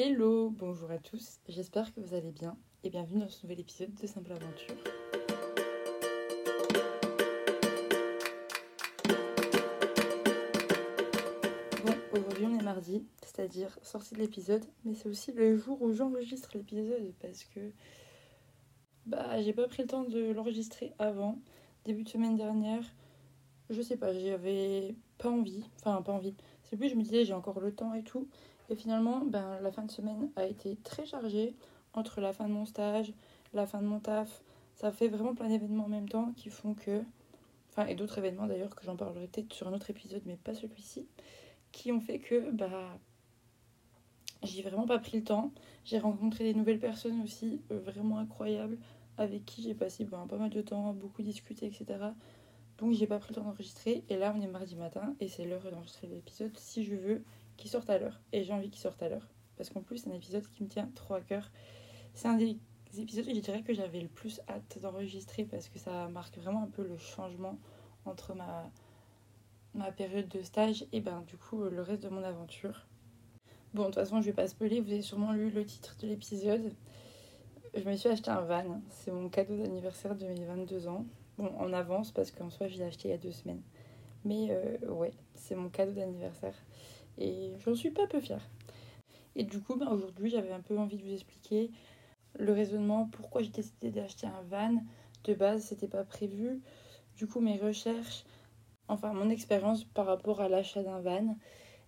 Hello, bonjour à tous, j'espère que vous allez bien et bienvenue dans ce nouvel épisode de Simple Aventure. Bon, aujourd'hui on est mardi, c'est-à-dire sortie de l'épisode, mais c'est aussi le jour où j'enregistre l'épisode parce que bah j'ai pas pris le temps de l'enregistrer avant, début de semaine dernière. Je sais pas, j'avais pas envie, enfin pas envie. C'est plus je me disais j'ai encore le temps et tout. Et finalement, ben, la fin de semaine a été très chargée entre la fin de mon stage, la fin de mon taf. Ça fait vraiment plein d'événements en même temps qui font que. Enfin, et d'autres événements d'ailleurs que j'en parlerai peut-être sur un autre épisode, mais pas celui-ci. Qui ont fait que bah, j'ai vraiment pas pris le temps. J'ai rencontré des nouvelles personnes aussi euh, vraiment incroyables avec qui j'ai passé ben, pas mal de temps, beaucoup discuté, etc. Donc j'ai pas pris le temps d'enregistrer. Et là, on est mardi matin et c'est l'heure d'enregistrer l'épisode si je veux qu'il sorte à l'heure. Et j'ai envie qu'il sorte à l'heure. Parce qu'en plus, c'est un épisode qui me tient trop à cœur. C'est un des épisodes, je dirais, que j'avais le plus hâte d'enregistrer parce que ça marque vraiment un peu le changement entre ma, ma période de stage et ben du coup le reste de mon aventure. Bon, de toute façon, je vais pas spoiler, vous avez sûrement lu le titre de l'épisode. Je me suis acheté un van, c'est mon cadeau d'anniversaire de mes 22 ans. Bon, en avance parce qu'en soi, je l'ai acheté il y a deux semaines. Mais euh, ouais, c'est mon cadeau d'anniversaire. Et j'en suis pas peu fière. Et du coup, ben, aujourd'hui, j'avais un peu envie de vous expliquer le raisonnement, pourquoi j'ai décidé d'acheter un van. De base, c'était pas prévu. Du coup, mes recherches, enfin mon expérience par rapport à l'achat d'un van.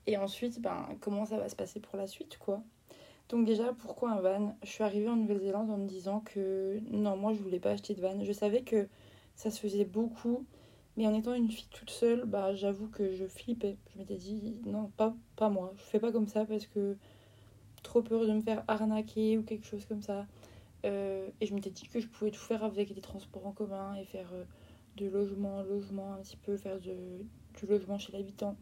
Et ensuite, ben, comment ça va se passer pour la suite, quoi. Donc déjà, pourquoi un van? Je suis arrivée en Nouvelle-Zélande en me disant que non, moi, je voulais pas acheter de van. Je savais que ça se faisait beaucoup mais en étant une fille toute seule, bah, j'avoue que je flippais. Je m'étais dit, non, pas, pas moi. Je fais pas comme ça parce que trop peur de me faire arnaquer ou quelque chose comme ça. Euh, et je m'étais dit que je pouvais tout faire avec des transports en commun et faire euh, de logement en logement, un petit peu faire du logement chez l'habitant.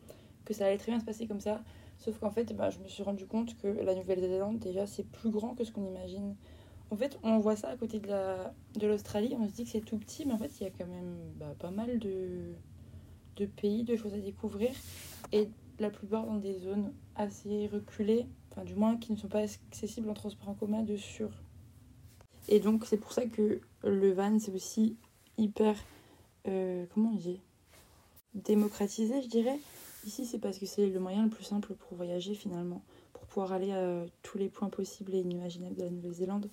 Que ça allait très bien se passer comme ça. Sauf qu'en fait, bah, je me suis rendu compte que la Nouvelle-Zélande, déjà, c'est plus grand que ce qu'on imagine. En fait, on voit ça à côté de, la, de l'Australie, on se dit que c'est tout petit, mais en fait, il y a quand même bah, pas mal de, pays, de choses à découvrir. Et la plupart dans des zones assez reculées, enfin du moins qui ne sont pas accessibles en transport en commun de sûr. Et donc c'est pour ça que le van c'est aussi hyper, euh, comment on dit, démocratisé je dirais. Ici c'est parce que c'est le moyen le plus simple pour voyager finalement, pour pouvoir aller à tous les points possibles et inimaginables de la Nouvelle-Zélande.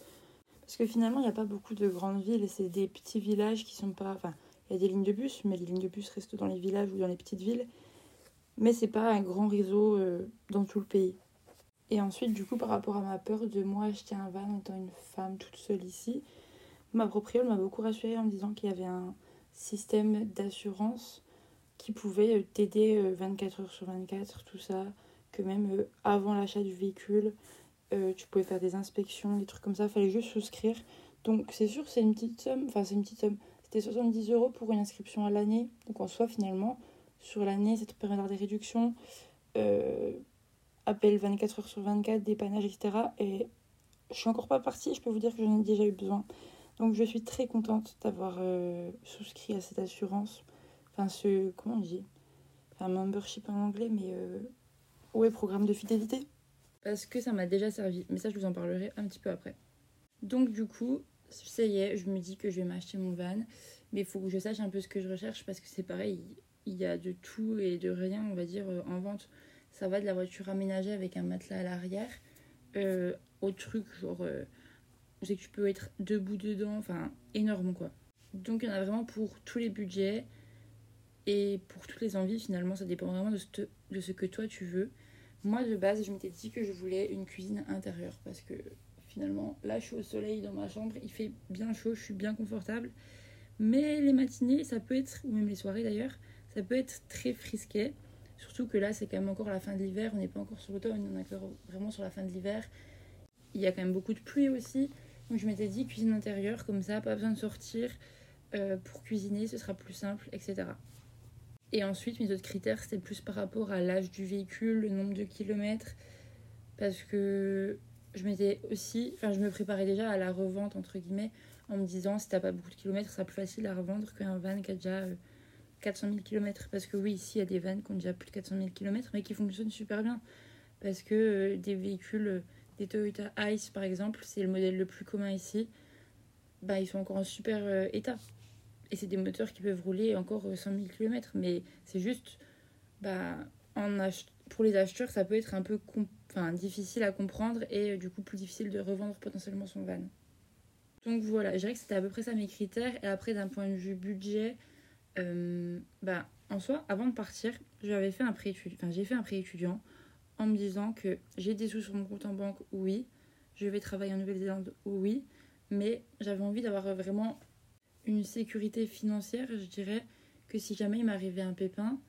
Parce que finalement, il n'y a pas beaucoup de grandes villes c'est des petits villages qui sont pas. Enfin, il y a des lignes de bus, mais les lignes de bus restent dans les villages ou dans les petites villes. Mais c'est pas un grand réseau euh, dans tout le pays. Et ensuite, du coup, par rapport à ma peur de moi acheter un van en étant une femme toute seule ici, ma propriétaire m'a beaucoup rassurée en me disant qu'il y avait un système d'assurance qui pouvait euh, t'aider 24 euh, heures sur 24, tout ça, que même avant l'achat du véhicule, euh, tu pouvais faire des inspections, des trucs comme ça, fallait juste souscrire. Donc c'est sûr, c'est une petite somme, enfin c'est une petite somme, c'était 70 euros pour une inscription à l'année. Donc en soi, finalement, sur l'année, ça te permet d'avoir des réductions, euh, appel 24 heures sur 24, dépannage, etc. Et je suis encore pas partie, je peux vous dire que j'en ai déjà eu besoin. Donc je suis très contente d'avoir euh, souscrit à cette assurance. Enfin, ce, comment on dit? Enfin, membership en anglais, mais ouais, programme de fidélité parce que ça m'a déjà servi. Mais ça, je vous en parlerai un petit peu après. Donc, du coup, ça y est, je me dis que je vais m'acheter mon van. Mais il faut que je sache un peu ce que je recherche parce que c'est pareil, il y a de tout et de rien, on va dire, euh, en vente. Ça va de la voiture aménagée avec un matelas à l'arrière euh, au truc, genre, euh, sais que tu peux être debout dedans, enfin, énorme quoi. Donc, il y en a vraiment pour tous les budgets et pour toutes les envies. Finalement, ça dépend vraiment de ce que toi tu veux. Moi, de base, je m'étais dit que je voulais une cuisine intérieure parce que finalement, là, je suis au soleil dans ma chambre, il fait bien chaud, je suis bien confortable. Mais les matinées, ça peut être, ou même les soirées d'ailleurs, ça peut être très frisqué. Surtout que là, c'est quand même encore la fin de l'hiver, on n'est pas encore sur l'automne, on est encore vraiment sur la fin de l'hiver. Il y a quand même beaucoup de pluie aussi. Donc je m'étais dit cuisine intérieure, comme ça, pas besoin de sortir euh, pour cuisiner, ce sera plus simple, etc. Et ensuite, mes autres critères, c'était plus par rapport à l'âge du véhicule, le nombre de kilomètres. Parce que je m'étais aussi. Enfin, je me préparais déjà à la revente, entre guillemets, en me disant si t'as pas beaucoup de kilomètres, ça sera plus facile à revendre qu'un van qui a déjà 400 000 kilomètres. Parce que oui, ici, il y a des vannes qui ont déjà plus de 400 000 kilomètres, mais qui fonctionnent super bien. Parce que euh, des véhicules, des Toyota Ice par exemple, c'est le modèle le plus commun ici, bah, ils sont encore en super euh, état. Et c'est des moteurs qui peuvent rouler encore 100 000 km. Mais c'est juste, bah, pour les acheteurs, ça peut être un peu difficile à comprendre et euh, du coup plus difficile de revendre potentiellement son van. Donc voilà, je dirais que c'était à peu près ça mes critères. Et après, d'un point de vue budget, euh, bah, en soi, avant de partir, j'avais fait un fait un prêt étudiant en me disant que j'ai des sous sur mon compte en banque, oui. Je vais travailler en Nouvelle-Zélande, oui. Mais j'avais envie d'avoir vraiment une sécurité financière, je dirais, que si jamais il m'arrivait un pépin,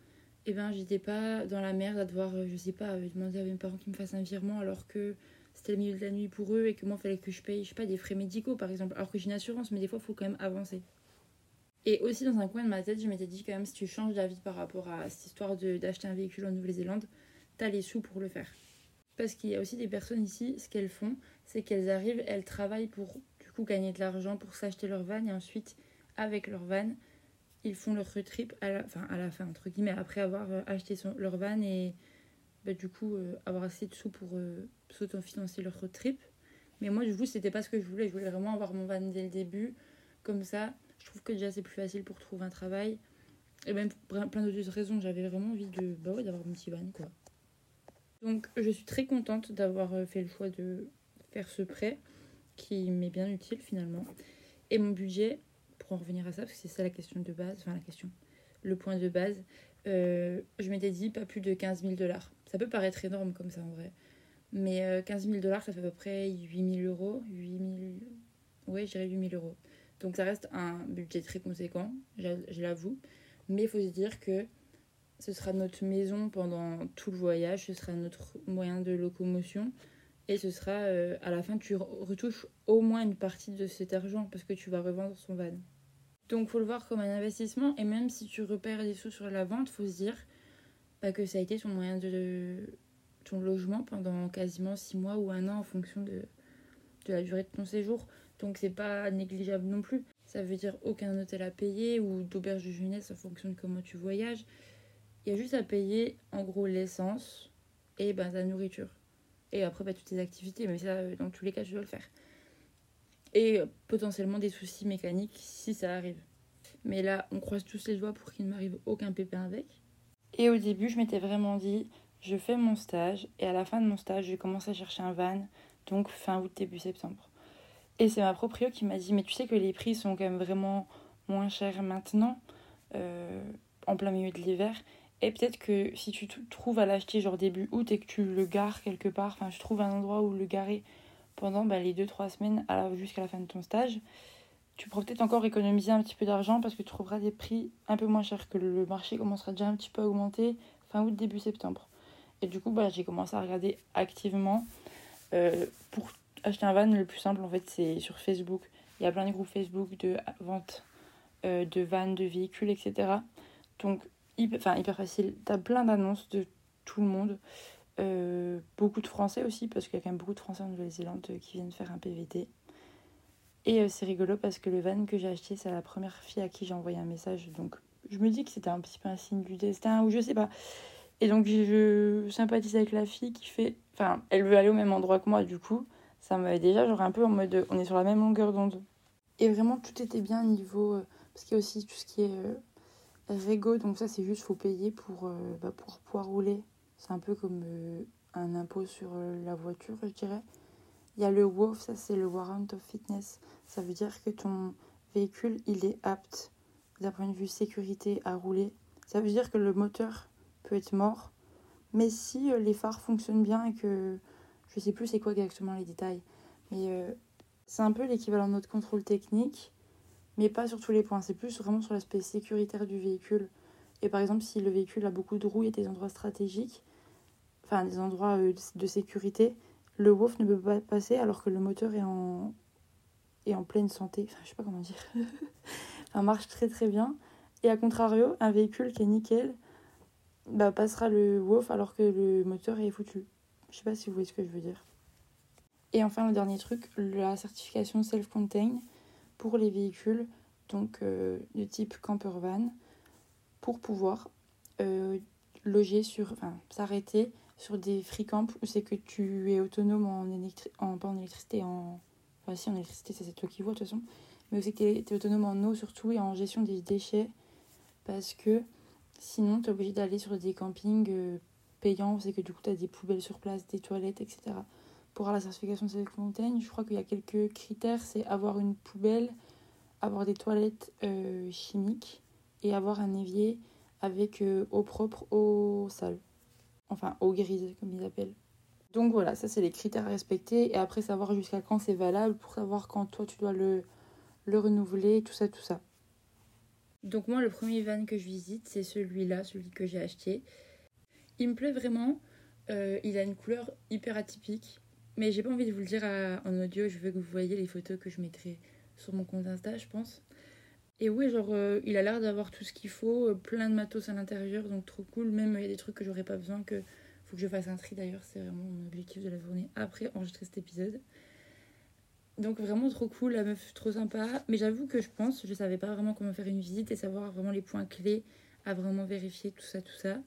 et eh ben j'étais pas dans la merde à devoir, euh, je sais pas, euh, demander à mes parents qu'ils me fassent un virement alors que c'était le milieu de la nuit pour eux et que moi il fallait que je paye, je sais pas, des frais médicaux par exemple, alors que j'ai une assurance, mais des fois il faut quand même avancer. Et aussi dans un coin de ma tête, je m'étais dit quand même si tu changes d'avis par rapport à cette histoire d'acheter un véhicule en Nouvelle-Zélande, t'as les sous pour le faire. Parce qu'il y a aussi des personnes ici, ce qu'elles font, c'est qu'elles arrivent, elles travaillent pour du coup gagner de l'argent pour s'acheter leur van et ensuite avec leur van, ils font leur trip à la, enfin, à la fin, entre guillemets, après avoir euh, acheté leur van et bah, du coup euh, avoir assez de sous pour euh, s'autofinancer leur trip. Mais moi, du coup, c'était pas ce que je voulais. Je voulais vraiment avoir mon van dès le début. Comme ça, je trouve que déjà c'est plus facile pour trouver un travail. Et même pour plein d'autres raisons, j'avais vraiment envie de bah ouais, d'avoir mon petit van, quoi. Donc, je suis très contente d'avoir fait le choix de faire ce prêt qui m'est bien utile finalement. Et mon budget, pour en revenir à ça, parce que c'est ça la question de base, enfin la question, le point de base, euh, je m'étais dit pas plus de 15 000 dollars. Ça peut paraître énorme comme ça en vrai. Mais 15 euh, 000 dollars, ça fait à peu près 8 000 euros. 8 000... Ouais, je dirais 8 000 euros. Donc ça reste un budget très conséquent, je l'avoue. Mais il faut se dire que ce sera notre maison pendant tout le voyage, ce sera notre moyen de locomotion. Et ce sera, euh, à la fin, tu retouches au moins une partie de cet argent parce que tu vas revendre son van. Donc faut le voir comme un investissement et même si tu repères des sous sur la vente, faut se dire bah, que ça a été ton moyen de ton logement pendant quasiment six mois ou un an en fonction de, de la durée de ton séjour. Donc c'est pas négligeable non plus. Ça veut dire aucun hôtel à payer ou d'auberge de jeunesse en fonction de comment tu voyages. Il y a juste à payer en gros l'essence et ben, ta nourriture. Et après bah, toutes tes activités, mais ça euh, dans tous les cas tu dois le faire et potentiellement des soucis mécaniques si ça arrive. Mais là, on croise tous les doigts pour qu'il ne m'arrive aucun pépin avec. Et au début, je m'étais vraiment dit, je fais mon stage et à la fin de mon stage, je commence à chercher un van, donc fin août, début septembre. Et c'est ma proprio qui m'a dit, mais tu sais que les prix sont quand même vraiment moins chers maintenant, euh, en plein milieu de l'hiver. Et peut-être que si tu trouves à l'acheter genre début août et que tu le gares quelque part, enfin je trouve un endroit où le garer pendant bah, les 2-3 semaines jusqu'à la fin de ton stage, tu pourras peut-être encore économiser un petit peu d'argent parce que tu trouveras des prix un peu moins chers que le marché commencera déjà un petit peu à augmenter fin août, début septembre. Et du coup, bah, j'ai commencé à regarder activement. Euh, pour acheter un van, le plus simple en fait, c'est sur Facebook. Il y a plein de groupes Facebook de vente euh, de vannes, de véhicules, etc. Donc, enfin, hyper facile. Tu as plein d'annonces de tout le monde. Euh, beaucoup de Français aussi, parce qu'il y a quand même beaucoup de Français en Nouvelle-Zélande euh, qui viennent faire un PVT. Et euh, c'est rigolo parce que le van que j'ai acheté, c'est la première fille à qui j'ai envoyé un message. Donc je me dis que c'était un petit peu un signe du destin, ou je sais pas. Et donc je sympathise avec la fille qui fait. Enfin, elle veut aller au même endroit que moi, du coup. Ça m'avait déjà, genre un peu en mode. On est sur la même longueur d'onde. Et vraiment, tout était bien niveau. parce qu'il y a aussi tout ce qui est. Régo, donc ça c'est juste faut payer pour, bah, pour pouvoir rouler c'est un peu comme euh, un impôt sur euh, la voiture, je dirais. Il y a le WOF, ça c'est le Warrant of Fitness. Ça veut dire que ton véhicule, il est apte d'un point de vue sécurité à rouler. Ça veut dire que le moteur peut être mort. Mais si euh, les phares fonctionnent bien et que je sais plus c'est quoi exactement les détails, mais c'est un peu l'équivalent de notre contrôle technique, mais pas sur tous les points. C'est plus vraiment sur l'aspect sécuritaire du véhicule. Et par exemple, si le véhicule a beaucoup de roues et des endroits stratégiques, enfin des endroits euh, de sécurité, le WOF ne peut pas passer alors que le moteur est en, est en pleine santé. Enfin, je sais pas comment dire. ça marche très très bien. Et à contrario, un véhicule qui est nickel bah, passera le WOF alors que le moteur est foutu. Je sais pas si vous voyez ce que je veux dire. Et enfin, le dernier truc, la certification self-contained pour les véhicules donc euh, de type camper van pour pouvoir euh, loger sur, enfin, s'arrêter sur des free camps où c'est que tu es autonome en, électri en pas en électricité, en. Enfin, si, en électricité, c'est toi qui vois de toute façon. Mais aussi que tu es, autonome en eau surtout et en gestion des déchets. Parce que sinon, tu es obligé d'aller sur des campings euh, payants. C'est que du coup, tu as des poubelles sur place, des toilettes, etc. Pour avoir la certification de cette montagne, je crois qu'il y a quelques critères c'est avoir une poubelle, avoir des toilettes euh, chimiques et avoir un évier avec euh, eau propre, eau sale. Enfin, eau grise, comme ils appellent. Donc voilà, ça c'est les critères à respecter. Et après, savoir jusqu'à quand c'est valable pour savoir quand toi tu dois le, le renouveler, tout ça, tout ça. Donc moi, le premier van que je visite, c'est celui-là, celui que j'ai acheté. Il me plaît vraiment. Euh, il a une couleur hyper atypique. Mais j'ai pas envie de vous le dire en audio. Je veux que vous voyez les photos que je mettrai sur mon compte Insta, je pense. Et oui, genre, euh, il a l'air d'avoir tout ce qu'il faut, euh, plein de matos à l'intérieur, donc trop cool. Même il y a des trucs que j'aurais pas besoin, que faut que je fasse un tri d'ailleurs, c'est vraiment mon objectif de la journée après enregistrer cet épisode. Donc vraiment trop cool, la meuf trop sympa. Mais j'avoue que je pense, je savais pas vraiment comment faire une visite et savoir vraiment les points clés à vraiment vérifier tout ça, tout ça.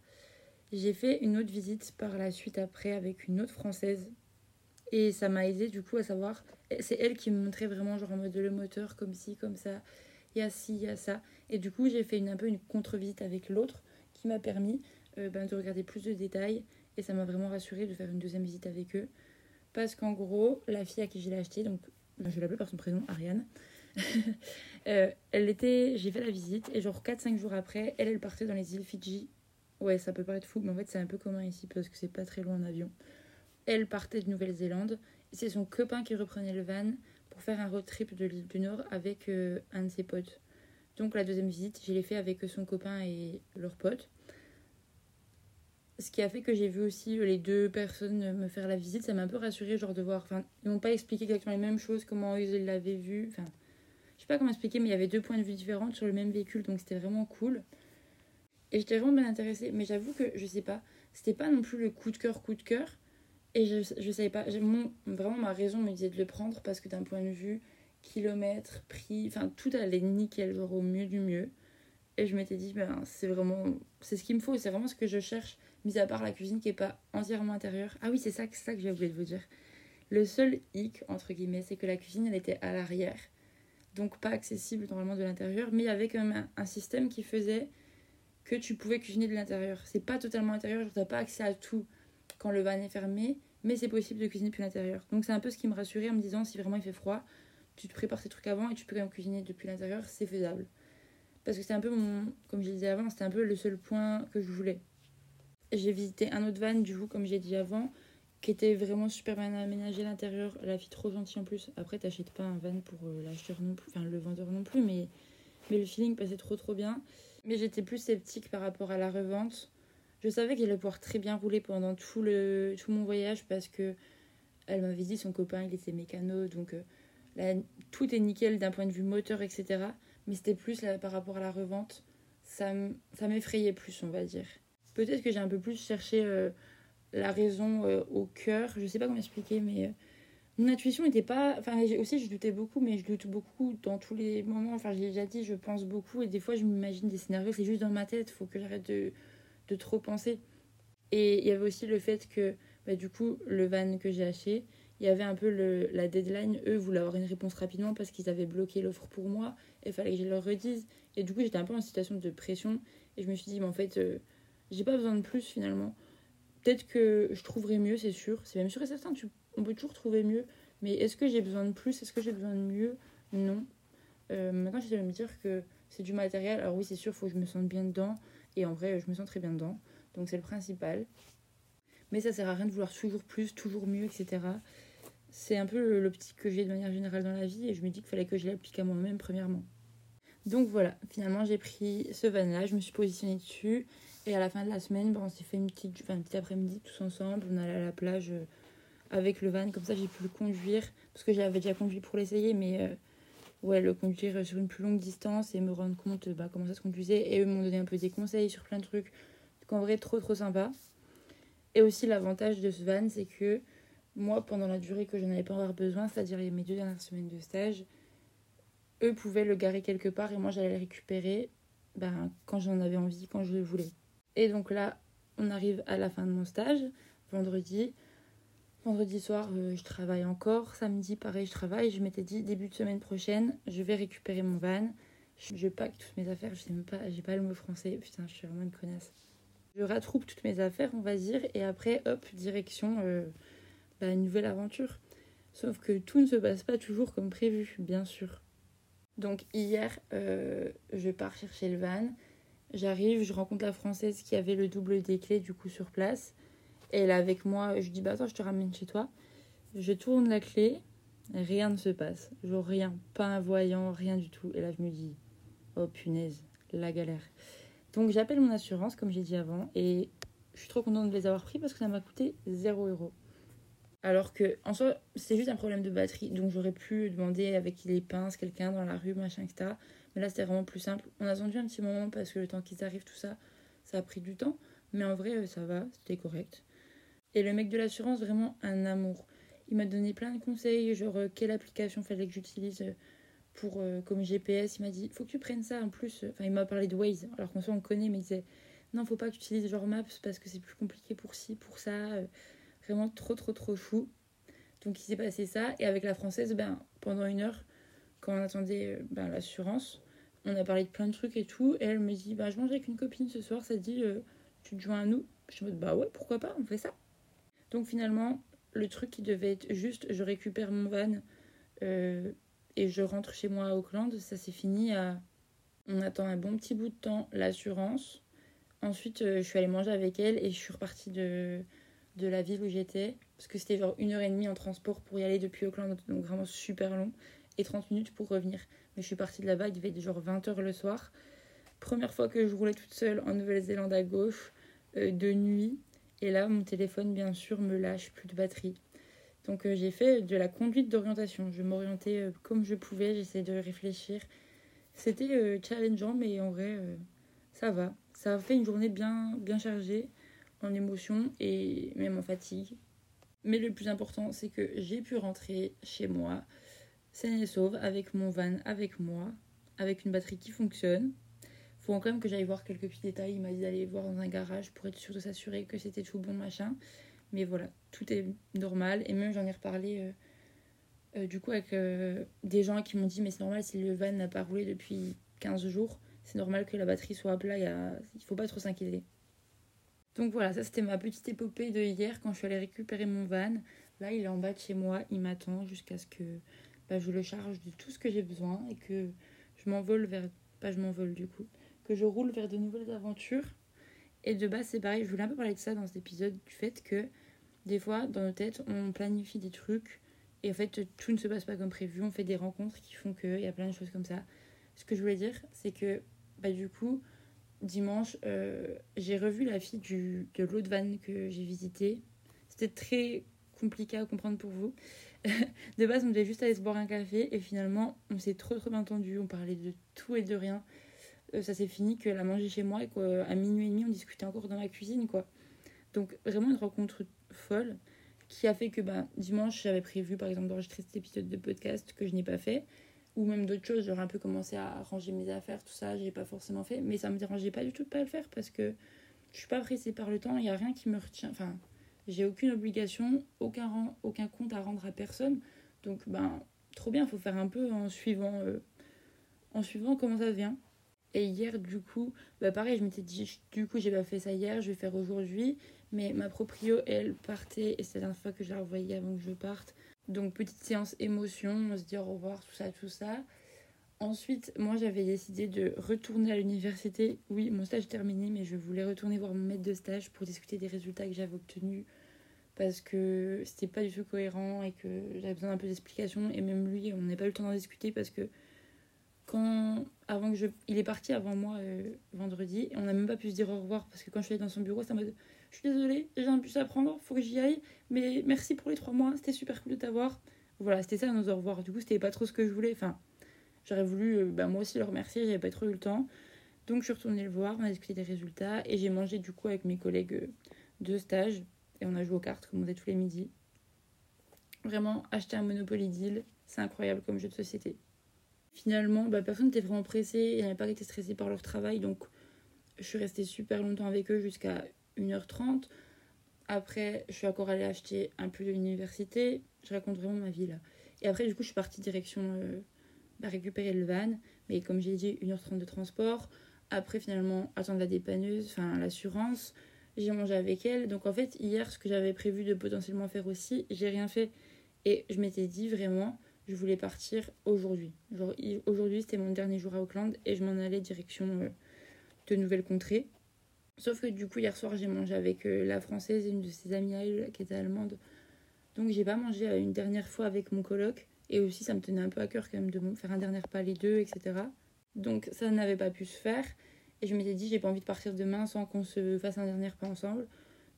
J'ai fait une autre visite par la suite après avec une autre française. Et ça m'a aidé du coup à savoir. C'est elle qui me montrait vraiment genre en mode le moteur comme ci, comme ça il y a ci, il y a ça. Et du coup, j'ai fait une, un peu une contre-visite avec l'autre qui m'a permis euh, ben, de regarder plus de détails. Et ça m'a vraiment rassuré de faire une deuxième visite avec eux. Parce qu'en gros, la fille à qui je l'ai acheté, donc ben, je vais l'appeler par son prénom, Ariane, euh, elle était, j'ai fait la visite et genre 4-5 jours après, elle, elle partait dans les îles Fidji. Ouais, ça peut paraître fou, mais en fait, c'est un peu commun ici parce que c'est pas très loin en avion. Elle partait de Nouvelle-Zélande. C'est son copain qui reprenait le van pour faire un road trip de l'île du Nord avec euh, un de ses potes. Donc la deuxième visite, je l'ai fait avec son copain et leur pote. Ce qui a fait que j'ai vu aussi les deux personnes me faire la visite, ça m'a un peu rassuré genre de voir. Enfin, ils m'ont pas expliqué exactement les mêmes choses, comment ils l'avaient vu. Enfin, je sais pas comment expliquer, mais il y avait deux points de vue différents sur le même véhicule, donc c'était vraiment cool. Et j'étais vraiment bien intéressée, mais j'avoue que je sais pas, c'était pas non plus le coup de cœur, coup de cœur. Et je, je savais pas, mon, vraiment ma raison me disait de le prendre parce que d'un point de vue kilomètre, prix, enfin tout allait nickel, genre au mieux du mieux. Et je m'étais dit, ben c'est vraiment, c'est ce qu'il me faut, c'est vraiment ce que je cherche, mis à part la cuisine qui est pas entièrement intérieure. Ah oui, c'est ça, ça que j'ai oublié de vous dire. Le seul hic, entre guillemets, c'est que la cuisine, elle était à l'arrière. Donc pas accessible normalement de l'intérieur, mais il y avait quand même un, système qui faisait que tu pouvais cuisiner de l'intérieur. C'est pas totalement intérieur, genre t'as pas accès à tout quand le van est fermé, mais c'est possible de cuisiner depuis l'intérieur. Donc c'est un peu ce qui me rassurait en me disant si vraiment il fait froid, tu te prépares tes trucs avant et tu peux quand même cuisiner depuis l'intérieur, c'est faisable. Parce que c'est un peu mon, comme je disais avant, c'était un peu le seul point que je voulais. J'ai visité un autre van du coup, comme j'ai dit avant, qui était vraiment super bien aménagé l'intérieur, la fille trop gentille en plus. Après, t'achètes pas un van pour euh, l'acheteur non plus, enfin le vendeur non plus, mais, mais le feeling passait trop trop bien. Mais j'étais plus sceptique par rapport à la revente je savais qu'il allait pouvoir très bien rouler pendant tout, le, tout mon voyage parce que elle m'avait dit son copain il était mécano donc euh, tout est nickel d'un point de vue moteur etc. Mais c'était plus par rapport à la revente, ça m'effrayait plus on va dire. Peut-être que j'ai un peu plus cherché euh, la raison euh, au cœur, je sais pas comment expliquer mais mon intuition n'était pas. Enfin, aussi, je doutais beaucoup, mais je doute beaucoup dans tous les moments. Enfin, j'ai déjà dit, je pense beaucoup, et des fois, je m'imagine des scénarios, c'est juste dans ma tête, faut que j'arrête de, de trop penser. Et il y avait aussi le fait que, bah, du coup, le van que j'ai acheté, il y avait un peu le, la deadline. Eux voulaient avoir une réponse rapidement parce qu'ils avaient bloqué l'offre pour moi. Et fallait que je leur redise. Et du coup, j'étais un peu en situation de pression. Et je me suis dit, mais en fait, euh, j'ai pas besoin de plus finalement. Peut-être que je trouverai mieux, c'est sûr. C'est même sûr et certain, tu, on peut toujours trouver mieux. Mais est-ce que j'ai besoin de plus? Est-ce que j'ai besoin de mieux? Non. Euh, maintenant, j'essaie de me dire que c'est du matériel. Alors oui, c'est sûr, il faut que je me sente bien dedans. Et en vrai, je me sens très bien dedans. Donc c'est le principal. Mais ça sert à rien de vouloir toujours plus, toujours mieux, etc. C'est un peu l'optique que j'ai de manière générale dans la vie et je me dis qu'il fallait que je l'applique à moi-même premièrement. Donc voilà, finalement j'ai pris ce van-là, je me suis positionnée dessus et à la fin de la semaine, on s'est fait une petite, enfin, petit après-midi tous ensemble, on allait à la plage euh, avec le van, comme ça j'ai pu le conduire parce que j'avais déjà conduit pour l'essayer mais euh, ouais, le conduire sur une plus longue distance et me rendre compte bah, comment ça se conduisait. Et eux m'ont donné un peu des conseils sur plein de trucs. Donc en vrai, trop trop sympa. Et aussi l'avantage de ce van, c'est que moi, pendant la durée que je n'en avais pas avoir besoin, c'est-à-dire mes deux dernières semaines de stage, eux pouvaient le garer quelque part et moi j'allais le récupérer ben, quand j'en avais envie, quand je le voulais. Et donc là, on arrive à la fin de mon stage. vendredi. Vendredi soir, euh, je travaille encore. Samedi, pareil, je travaille. Je m'étais dit, début de semaine prochaine, je vais récupérer mon van. Je, pack toutes mes affaires. Je sais pas, j'ai pas le mot français. Putain, je suis vraiment une connasse. Je rattrape toutes mes affaires, on va dire. Et après, hop, direction euh, bah, nouvelle aventure. Sauf que tout ne se passe pas toujours comme prévu, bien sûr. Donc hier, euh, je pars chercher le van. J'arrive, je rencontre la française qui avait le double des clés du coup sur place. Et elle avec moi, je dis bah attends, je te ramène chez toi. Je tourne la clé, rien ne se passe. Genre rien, pas un voyant, rien du tout. Et là je me dis oh punaise, la galère. Donc j'appelle mon assurance comme j'ai dit avant et je suis trop contente de les avoir pris parce que ça m'a coûté 0 euros. Alors que, en soi, c'est juste un problème de batterie. Donc j'aurais pu demander avec les pinces, quelqu'un dans la rue, machin, etc. Mais là, c'était vraiment plus simple. On a attendu un petit moment parce que le temps qu'ils arrivent, tout ça, ça a pris du temps. Mais en vrai, ça va, c'était correct. Et le mec de l'assurance, vraiment un amour. Il m'a donné plein de conseils, genre euh, quelle application fallait que j'utilise euh, pour euh, comme GPS. Il m'a dit, faut que tu prennes ça en plus. Enfin, il m'a parlé de Waze, alors qu'en soi, on connaît, mais il disait, non, faut pas que tu utilises genre Maps parce que c'est plus compliqué pour ci, pour ça. Vraiment trop, trop, trop chou. Donc il s'est passé ça. Et avec la française, ben, pendant une heure, quand on attendait ben, l'assurance, on a parlé de plein de trucs et tout. Et elle me dit, bah, je mange avec une copine ce soir, ça te dit, tu te joins à nous? Je en mode, bah ouais, pourquoi pas, on fait ça. Donc finalement, le truc qui devait être juste, je récupère mon van euh, et je rentre chez moi à Auckland, ça s'est fini à... On attend un bon petit bout de temps l'assurance. Ensuite, je suis allée manger avec elle et je suis repartie de, de la ville où j'étais. Parce que c'était genre une heure et demie en transport pour y aller depuis Auckland, donc vraiment super long. Et 30 minutes pour revenir. Mais je suis partie de là-bas, il devait être genre 20h le soir. Première fois que je roulais toute seule en Nouvelle-Zélande à gauche, euh, de nuit. Et là, mon téléphone, bien sûr, me lâche, plus de batterie. Donc euh, j'ai fait de la conduite d'orientation. Je m'orientais euh, comme je pouvais, j'essayais de réfléchir. C'était challengeant, mais en vrai, ça va. Ça a fait une journée bien, bien chargée en émotion et même en fatigue. Mais le plus important, c'est que j'ai pu rentrer chez moi, saine et sauve, avec mon van avec moi, avec une batterie qui fonctionne. Quand même que j'aille voir quelques petits détails. Il m'a dit d'aller voir dans un garage pour être sûr de s'assurer que c'était tout bon, machin. Mais voilà, tout est normal. Et même j'en ai reparlé euh, euh, du coup avec euh, des gens qui m'ont dit Mais c'est normal si le van n'a pas roulé depuis 15 jours. C'est normal que la batterie soit à plat. Il faut pas trop s'inquiéter. Donc voilà, ça c'était ma petite épopée de hier quand je suis allée récupérer mon van. Là, il est en bas de chez moi, il m'attend jusqu'à ce que bah, je le charge de tout ce que j'ai besoin et que je m'envole vers. Pas je m'envole du coup, que je roule vers de nouvelles aventures. Et de base, c'est pareil, je voulais un peu parler de ça dans cet épisode, du fait que des fois, dans nos têtes, on planifie des trucs et en fait, tout ne se passe pas comme prévu. On fait des rencontres qui font qu'il y a plein de choses comme ça. Ce que je voulais dire, c'est que bah, du coup, dimanche, euh, j'ai revu la fille du, de l'autre van que j'ai visité. C'était très compliqué à comprendre pour vous. de base, on devait juste aller se boire un café et finalement, on s'est trop trop entendu. On parlait de tout et de rien. Euh, ça s'est fini qu'elle a mangé chez moi et qu'à minuit et demi, on discutait encore dans la cuisine. quoi. Donc, vraiment une rencontre folle qui a fait que bah, dimanche, j'avais prévu par exemple d'enregistrer cet épisode de podcast que je n'ai pas fait ou même d'autres choses, j'aurais un peu commencé à ranger mes affaires, tout ça, j'ai pas forcément fait, mais ça me dérangeait pas du tout de pas le faire parce que je suis pas pressée par le temps, il y a rien qui me retient, enfin, j'ai aucune obligation, aucun, aucun compte à rendre à personne, donc ben, trop bien, faut faire un peu en suivant, euh, en suivant comment ça vient. Et hier, du coup, bah pareil, je m'étais dit, du coup, j'ai pas fait ça hier, je vais faire aujourd'hui. Mais ma proprio, elle partait, et c'est la dernière fois que je la revoyais avant que je parte. Donc petite séance émotion, on se dit au revoir, tout ça, tout ça. Ensuite, moi j'avais décidé de retourner à l'université. Oui, mon stage est terminé, mais je voulais retourner voir mon maître de stage pour discuter des résultats que j'avais obtenus parce que c'était pas du tout cohérent et que j'avais besoin d'un peu d'explications. Et même lui, on n'a pas eu le temps d'en discuter parce que quand avant que je il est parti avant moi euh, vendredi et on n'a même pas pu se dire au revoir parce que quand je suis allée dans son bureau, en mode je suis désolée, j'ai un bus à prendre, faut que j'y aille, mais merci pour les trois mois, c'était super cool de t'avoir. Voilà, c'était ça nos au revoir. Du coup, c'était pas trop ce que je voulais. Enfin, j'aurais voulu euh, bah, moi aussi le remercier, j'avais pas trop eu le temps. Donc, je suis retournée le voir, on a discuté des résultats et j'ai mangé du coup avec mes collègues euh, de stage et on a joué aux cartes comme on faisait tous les midis. Vraiment, acheter un Monopoly Deal, c'est incroyable comme jeu de société. Finalement, bah, personne n'était vraiment pressé, il n'y avait pas qui étaient stressés par leur travail, donc je suis restée super longtemps avec eux jusqu'à 1h30. Après, je suis encore allée acheter un peu de l'université. Je raconte vraiment ma vie là. Et après, du coup, je suis partie direction euh, bah, récupérer le van. Mais comme j'ai dit, 1h30 de transport. Après, finalement, attendre la dépanneuse, enfin l'assurance. J'ai mangé avec elle. Donc en fait, hier, ce que j'avais prévu de potentiellement faire aussi, j'ai rien fait. Et je m'étais dit vraiment, je voulais partir aujourd'hui. Aujourd'hui, c'était mon dernier jour à Auckland et je m'en allais direction euh, de nouvelles contrées. Sauf que du coup, hier soir, j'ai mangé avec euh, la française et une de ses amies à elle qui était allemande. Donc, j'ai pas mangé euh, une dernière fois avec mon coloc. Et aussi, ça me tenait un peu à cœur quand même de faire un dernier pas les deux, etc. Donc, ça n'avait pas pu se faire. Et je m'étais dit, j'ai pas envie de partir demain sans qu'on se fasse un dernier pas ensemble.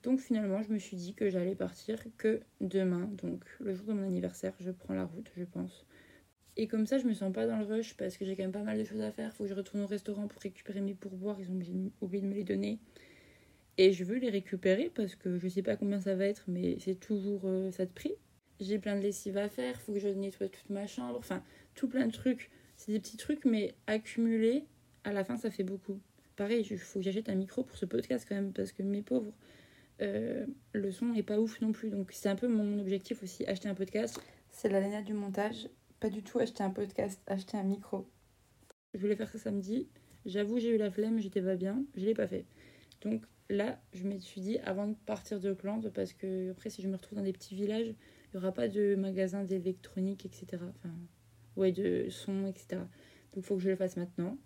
Donc, finalement, je me suis dit que j'allais partir que demain. Donc, le jour de mon anniversaire, je prends la route, je pense. Et comme ça, je me sens pas dans le rush parce que j'ai quand même pas mal de choses à faire. Faut que je retourne au restaurant pour récupérer mes pourboires. Ils ont oublié de me les donner. Et je veux les récupérer parce que je sais pas combien ça va être, mais c'est toujours euh, ça de prix. J'ai plein de lessive à faire. Faut que je nettoie toute ma chambre. Enfin, tout plein de trucs. C'est des petits trucs, mais accumulés, à la fin, ça fait beaucoup. Pareil, il faut que j'achète un micro pour ce podcast quand même parce que mes pauvres. Euh, le son est pas ouf non plus. Donc c'est un peu mon objectif aussi, acheter un podcast. C'est la du montage. Pas du tout acheter un podcast, acheter un micro. Je voulais faire ça samedi. J'avoue, j'ai eu la flemme, j'étais pas bien. Je l'ai pas fait. Donc là, je me suis dit, avant de partir de Auckland, parce que après, si je me retrouve dans des petits villages, il n'y aura pas de magasin d'électronique, etc. Enfin, ouais, de son, etc. Donc il faut que je le fasse maintenant.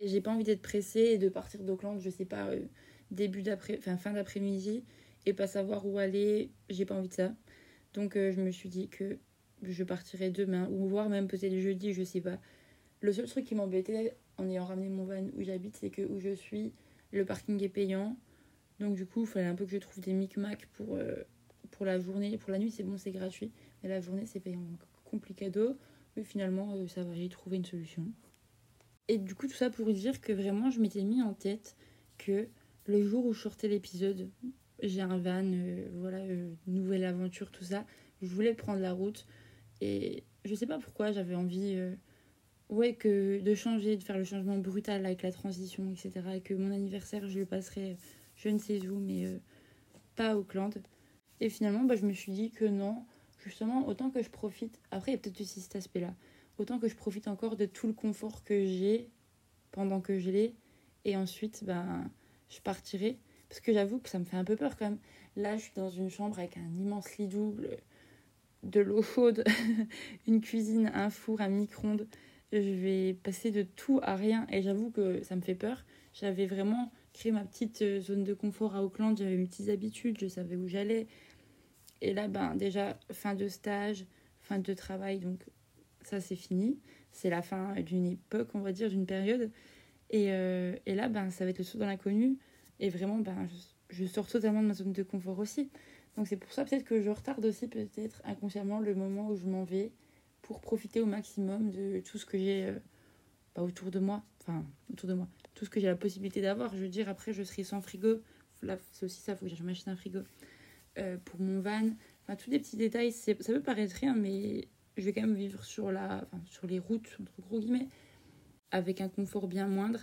Et j'ai pas envie d'être pressée et de partir d'Auckland, je sais pas, euh, début d'après, enfin fin d'après-midi, et pas savoir où aller. J'ai pas envie de ça. Donc euh, je me suis dit que je partirai demain, ou voire même peut-être jeudi, je sais pas. Le seul truc qui m'embêtait en ayant ramené mon van où j'habite, c'est que où je suis, le parking est payant. Donc du coup, il fallait un peu que je trouve des micmacs pour, euh, pour la journée. Pour la nuit, c'est bon, c'est gratuit. Mais la journée, c'est payant. Donc complicado. Mais finalement, euh, ça va, j'ai trouvé une solution. Et du coup, tout ça pour dire que vraiment, je m'étais mis en tête que le jour où je sortais l'épisode, j'ai un van, euh, voilà, nouvelle aventure, tout ça. Je voulais prendre la route. Et je sais pas pourquoi j'avais envie euh, ouais, que de changer, de faire le changement brutal avec la transition, etc. Et que mon anniversaire, je le passerai je ne sais où, mais euh, pas à Auckland. Et finalement, bah, je me suis dit que non, justement, autant que je profite, après il y a peut-être aussi cet aspect-là, autant que je profite encore de tout le confort que j'ai pendant que je l'ai, et ensuite, ben, je partirai. Parce que j'avoue que ça me fait un peu peur quand même. Là, je suis dans une chambre avec un immense lit double de l'eau chaude, une cuisine, un four, un micro-ondes. Je vais passer de tout à rien et j'avoue que ça me fait peur. J'avais vraiment créé ma petite euh, zone de confort à Auckland, j'avais mes petites habitudes, je savais où j'allais. Et là, ben, déjà, fin de stage, fin de travail, donc ça c'est fini. C'est la fin d'une époque, on va dire, d'une période. Et, euh, et, là, ben, ça va être le saut dans l'inconnu. Et vraiment, ben, je, je sors totalement de ma zone de confort aussi. Donc c'est pour ça peut-être que je retarde aussi peut-être inconsciemment le moment où je m'en vais pour profiter au maximum de tout ce que j'ai euh, bah, autour de moi. Enfin, autour de moi. Tout ce que j'ai la possibilité d'avoir. Je veux dire, après, je serai sans frigo. Là, c'est aussi ça, il faut que je m'achète un frigo. Euh, pour mon van. Enfin, tous des petits détails. Ça peut paraître rien, mais je vais quand même vivre sur, la, enfin, sur les routes, entre gros guillemets, avec un confort bien moindre.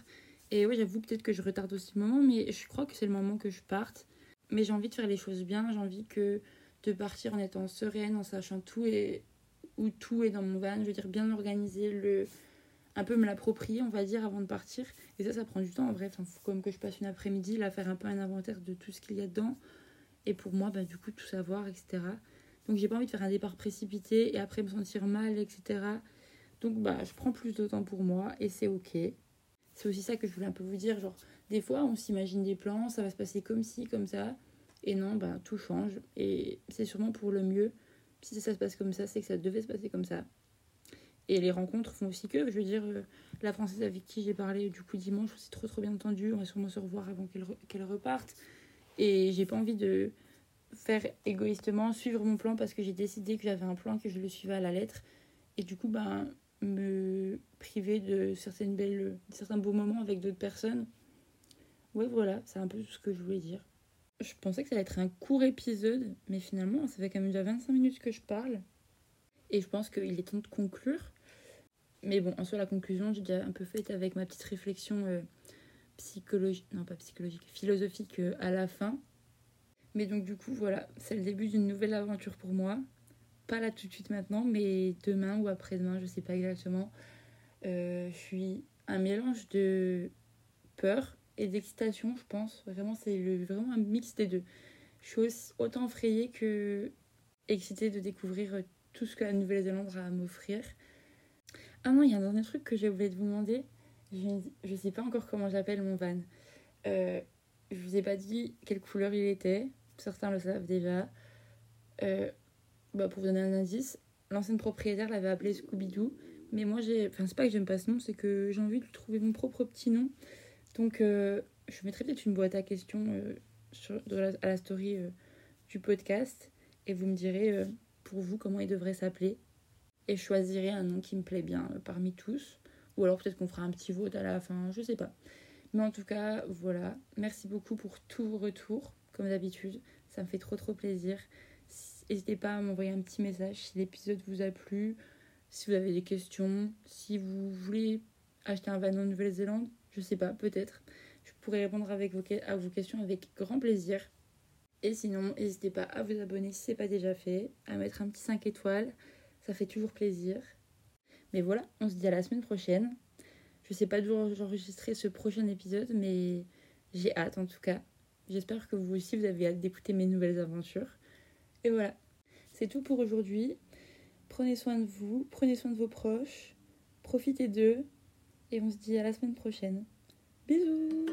Et oui, j'avoue peut-être que je retarde aussi le moment, mais je crois que c'est le moment que je parte. Mais j'ai envie de faire les choses bien, j'ai envie que de partir en étant sereine, en sachant tout et où tout est dans mon van, je veux dire bien organiser, le un peu me l'approprier, on va dire, avant de partir. Et ça, ça prend du temps. En bref, il faut comme que je passe une après-midi, là, faire un peu un inventaire de tout ce qu'il y a dedans. Et pour moi, bah, du coup, tout savoir, etc. Donc, j'ai pas envie de faire un départ précipité et après me sentir mal, etc. Donc, bah, je prends plus de temps pour moi et c'est ok. C'est aussi ça que je voulais un peu vous dire. Genre, des fois, on s'imagine des plans, ça va se passer comme ci, comme ça. Et non, bah, tout change. Et c'est sûrement pour le mieux. Si ça se passe comme ça, c'est que ça devait se passer comme ça. Et les rencontres font aussi que, je veux dire, euh, la Française avec qui j'ai parlé du coup dimanche, c'est trop trop bien entendu. On va sûrement se revoir avant qu'elle qu'elle reparte. Et j'ai pas envie de faire égoïstement, suivre mon plan parce que j'ai décidé que j'avais un plan, que je le suivais à la lettre. Et du coup, ben, me priver de certaines belles, certains beaux moments avec d'autres personnes Ouais, voilà, c'est un peu ce que je voulais dire. Je pensais que ça allait être un court épisode, mais finalement, ça fait quand même déjà 25 minutes que je parle. Et je pense qu'il est temps de conclure. Mais bon, en soi, la conclusion, j'ai déjà un peu faite avec ma petite réflexion euh, psychologique, non pas psychologique, philosophique euh, à la fin. Mais donc du coup, voilà, c'est le début d'une nouvelle aventure pour moi. Pas là tout de suite maintenant, mais demain ou après-demain, je sais pas exactement. Euh, je suis un mélange de peur et d'excitation, je pense. Vraiment, c'est vraiment un mix des deux. Je suis autant effrayée que excitée de découvrir tout ce que la Nouvelle-Zélande a à m'offrir. Ah non, il y a un dernier truc que j'ai oublié de vous demander. Je, je sais pas encore comment j'appelle mon van. Euh, je vous ai pas dit quelle couleur il était. Certains le savent déjà. Euh, bah pour vous donner un indice, l'ancienne propriétaire l'avait appelé Scooby-Doo. Mais moi, j'ai. Enfin, c'est pas que j'aime pas ce nom, c'est que j'ai envie de trouver mon propre petit nom. Donc, euh, je mettrai peut-être une boîte à questions euh, sur, à la story du podcast. Et vous me direz pour vous comment il devrait s'appeler. Et je choisirai un nom qui me plaît bien parmi tous. Ou alors peut-être qu'on fera un petit vote à la fin, je sais pas. Mais en tout cas, voilà. Merci beaucoup pour tous vos retours, comme d'habitude. Ça me fait trop trop plaisir. N'hésitez pas à m'envoyer un petit message si l'épisode vous a plu, si vous avez des questions, si vous voulez acheter un van en Nouvelle-Zélande, je sais pas, peut-être. Je pourrais répondre à vos questions avec grand plaisir. Et sinon, n'hésitez pas à vous abonner si ce n'est pas déjà fait, à mettre un petit 5 étoiles, ça fait toujours plaisir. Mais voilà, on se dit à la semaine prochaine. Je sais pas d'où j'enregistrerai ce prochain épisode, mais j'ai hâte en tout cas. J'espère que vous aussi vous avez hâte d'écouter mes nouvelles aventures. Et voilà, c'est tout pour aujourd'hui. Prenez soin de vous, prenez soin de vos proches, profitez d'eux, et on se dit à la semaine prochaine. Bisous